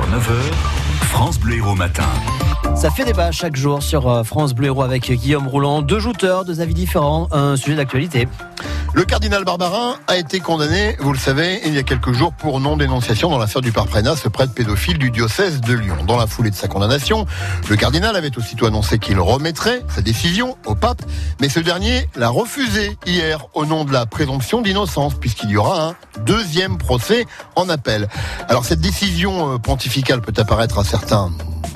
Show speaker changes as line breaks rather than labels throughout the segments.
9h, France Bleu Héros Matin.
Ça fait débat chaque jour sur euh, France Bleu Héros avec Guillaume Rouland. Deux jouteurs, deux avis différents, un sujet d'actualité.
Le cardinal Barbarin a été condamné, vous le savez, il y a quelques jours pour non-dénonciation dans l'affaire du Parprénas, ce prêtre pédophile du diocèse de Lyon. Dans la foulée de sa condamnation, le cardinal avait aussitôt annoncé qu'il remettrait sa décision au pape, mais ce dernier l'a refusé hier au nom de la présomption d'innocence, puisqu'il y aura un deuxième procès en appel. Alors cette décision euh, pontificale peut apparaître à certains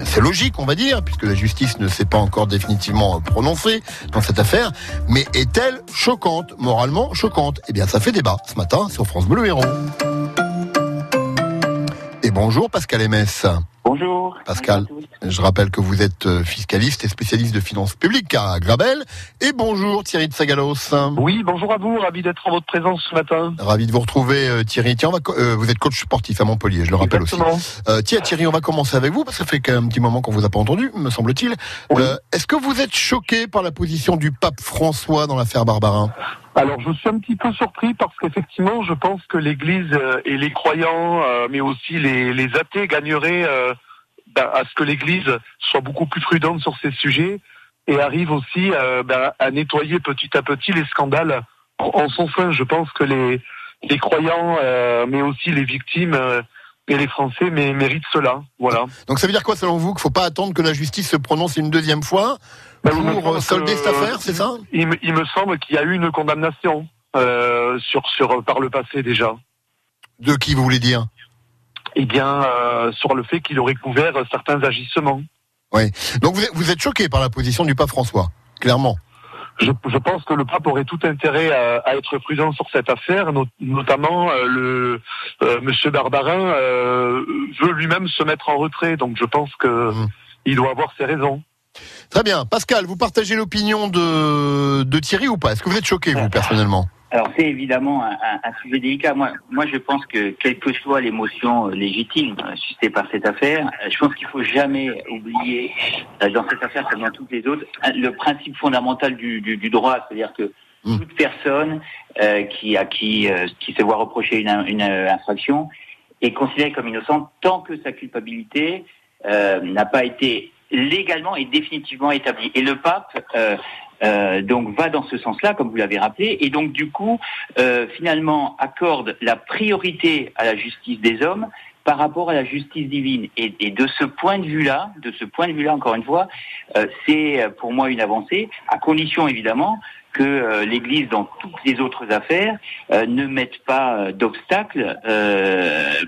c'est logique, on va dire, puisque la justice ne s'est pas encore définitivement prononcée dans cette affaire. Mais est-elle choquante, moralement choquante? Eh bien, ça fait débat ce matin sur France Bleu Héros. Et bonjour Pascal Ms.
Bonjour.
Pascal, je rappelle que vous êtes euh, fiscaliste et spécialiste de finances publiques à Grabel. Et bonjour Thierry de Sagalos.
Oui, bonjour à vous, ravi d'être en votre présence ce matin.
Ravi de vous retrouver euh, Thierry. Tiens, on va, euh, vous êtes coach sportif à Montpellier, je le rappelle aussi. Euh, tiens Thierry, on va commencer avec vous, parce que ça fait un petit moment qu'on vous a pas entendu, me semble-t-il. Est-ce que vous êtes choqué par la position du pape François dans l'affaire Barbarin?
Alors je suis un petit peu surpris parce qu'effectivement je pense que l'Église et les croyants, mais aussi les, les athées gagneraient à ce que l'Église soit beaucoup plus prudente sur ces sujets et arrive aussi euh, ben, à nettoyer petit à petit les scandales en, son sein. Je pense que les, les croyants, euh, mais aussi les victimes euh, et les Français méritent cela. Voilà.
Donc ça veut dire quoi selon vous Qu'il ne faut pas attendre que la justice se prononce une deuxième fois ben, pour solder cette affaire, c'est ça?
Il, il, me semble qu'il y a eu une condamnation sur, sur, par le passé déjà.
De qui vous voulez dire?
Eh bien, euh, sur le fait qu'il aurait couvert certains agissements.
Oui. Donc vous êtes, choqué par la position du pape François, clairement.
Je, pense que le pape aurait tout intérêt à, être prudent sur cette affaire, notamment euh, le euh, Monsieur Barbarin veut lui-même se mettre en retrait, donc je pense que mmh. il doit avoir ses raisons.
Très bien, Pascal, vous partagez l'opinion de, de Thierry ou pas? Est-ce que vous êtes choqué vous personnellement?
Alors c'est évidemment un, un, sujet délicat. Moi, moi, je pense que quelle que soit l'émotion euh, légitime euh, suscitée par cette affaire, euh, je pense qu'il faut jamais oublier dans cette affaire comme dans toutes les autres le principe fondamental du, du, du droit, c'est-à-dire que mmh. toute personne euh, qui a qui qui se voit reprocher une, une infraction est considérée comme innocente tant que sa culpabilité n'a pas été légalement et définitivement établie. Et le pape euh, donc va dans ce sens-là, comme vous l'avez rappelé, et donc du coup, euh, finalement, accorde la priorité à la justice des hommes par rapport à la justice divine. Et, et de ce point de vue-là, de ce point de vue-là, encore une fois, euh, c'est pour moi une avancée, à condition évidemment que euh, l'Église, dans toutes les autres affaires, euh, ne mette pas d'obstacle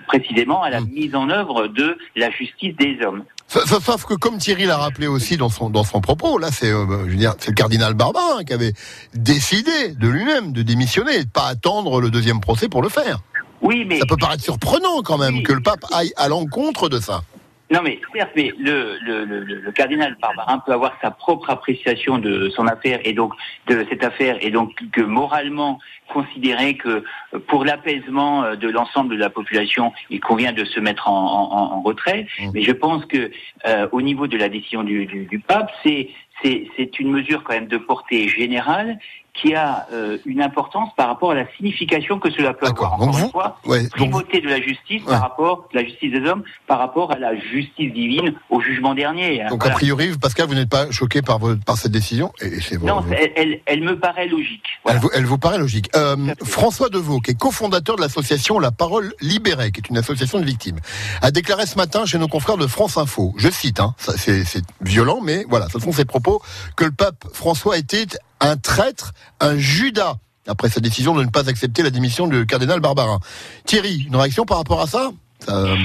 précisément à la hmm. mise en œuvre de la justice des hommes.
Sauf que comme Thierry l'a rappelé aussi dans son dans son propos, là c'est euh, je veux dire c'est le cardinal Barbarin qui avait décidé de lui-même de démissionner et de pas attendre le deuxième procès pour le faire.
Oui, mais
ça peut paraître surprenant quand même que le pape aille à l'encontre de ça.
Non, mais certes, mais le, le, le, le, cardinal Barbarin peut avoir sa propre appréciation de son affaire et donc de cette affaire et donc que moralement considérer que pour l'apaisement de l'ensemble de la population, il convient de se mettre en, en, en retrait. Mmh. Mais je pense que euh, au niveau de la décision du, du, du pape, c'est c'est une mesure quand même de portée générale qui a euh, une importance par rapport à la signification que cela peut avoir. Encore une fois, primauté de la justice par rapport, la justice des hommes par rapport à la justice divine au jugement dernier.
Donc a priori, Pascal, vous n'êtes pas choqué par, par cette décision et
Non, elle, elle, me paraît logique.
Elle, vous, elle, vous, paraît logique. Euh, François Deveau, qui est cofondateur de l'association La Parole Libérée, qui est une association de victimes, a déclaré ce matin chez nos confrères de France Info, je cite, hein, c'est violent, mais voilà, ce sont ses propos, que le pape François était un traître, un Judas, après sa décision de ne pas accepter la démission du cardinal Barbarin. Thierry, une réaction par rapport à ça,
euh,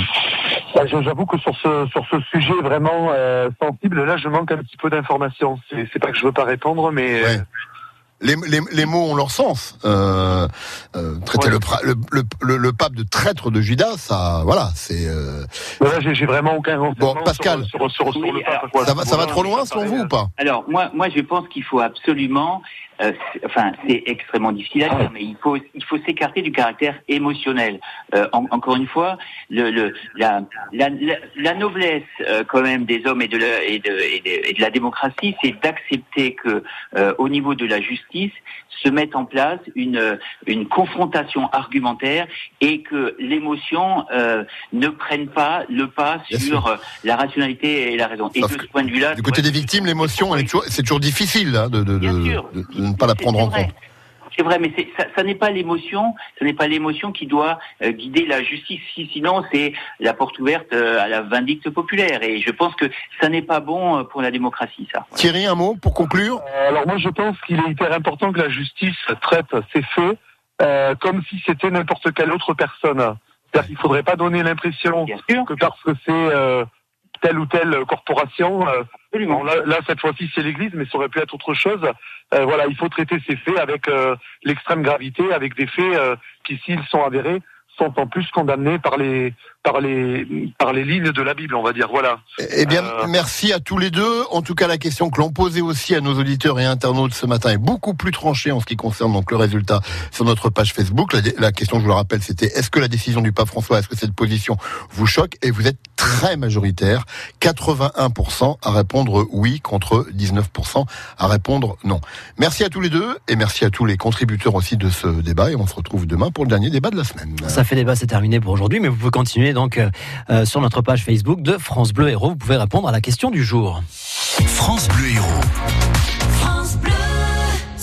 bah, J'avoue que sur ce sur ce sujet vraiment euh, sensible, là, je manque un petit peu d'informations. C'est pas que je veux pas répondre, mais euh,
les, les, les, mots ont leur sens. Euh, euh, traiter le, le, le, le, pape de traître de Judas, ça, voilà, c'est. Euh...
j'ai vraiment aucun
Bon, Pascal, sur, sur, sur, le pape, ça, va, ça va trop loin selon vous ou pas?
Alors moi, moi, je pense qu'il faut absolument euh, enfin, c'est extrêmement difficile à dire, mais il faut, il faut s'écarter du caractère émotionnel. Euh, encore une fois, le, le la, la, la, noblesse euh, quand même des hommes et de la, et de, et de, la démocratie, c'est d'accepter que au niveau de la justice se mette en place une, une confrontation argumentaire et que l'émotion ne prenne pas le pas sur la rationalité et la raison. et de ce point de vue-là,
du côté des victimes, l'émotion, c'est toujours difficile hein, de, de, de, ne pas la prendre en compte.
C'est vrai, mais ça, ça n'est pas l'émotion, ce n'est pas l'émotion qui doit euh, guider la justice. Sinon, c'est la porte ouverte euh, à la vindicte populaire. Et je pense que ça n'est pas bon euh, pour la démocratie, ça.
Thierry, un mot pour conclure?
Alors moi, je pense qu'il est hyper important que la justice traite ces faits comme si c'était n'importe quelle autre personne. C'est-à-dire qu'il ne faudrait pas donner l'impression que parce que c'est telle ou telle corporation. Euh, là, cette fois-ci, c'est l'Église, mais ça aurait pu être autre chose. Euh, voilà, il faut traiter ces faits avec euh, l'extrême gravité, avec des faits qui, s'ils sont avérés, sont en plus condamnés par les par les par les lignes de la Bible, on va dire. Voilà.
Eh bien, euh, merci à tous les deux. En tout cas, la question que l'on posait aussi à nos auditeurs et internautes ce matin est beaucoup plus tranchée en ce qui concerne donc le résultat sur notre page Facebook. La, question, je vous le rappelle, c'était est-ce que la décision du pape François, est-ce que cette position vous choque? Et vous êtes très majoritaire, 81% à répondre oui contre 19% à répondre non. Merci à tous les deux et merci à tous les contributeurs aussi de ce débat. Et on se retrouve demain pour le dernier débat de la semaine.
Ça fait débat, c'est terminé pour aujourd'hui, mais vous pouvez continuer donc euh, euh, sur notre page Facebook de France Bleu Héros. Vous pouvez répondre à la question du jour.
France Bleu Héros.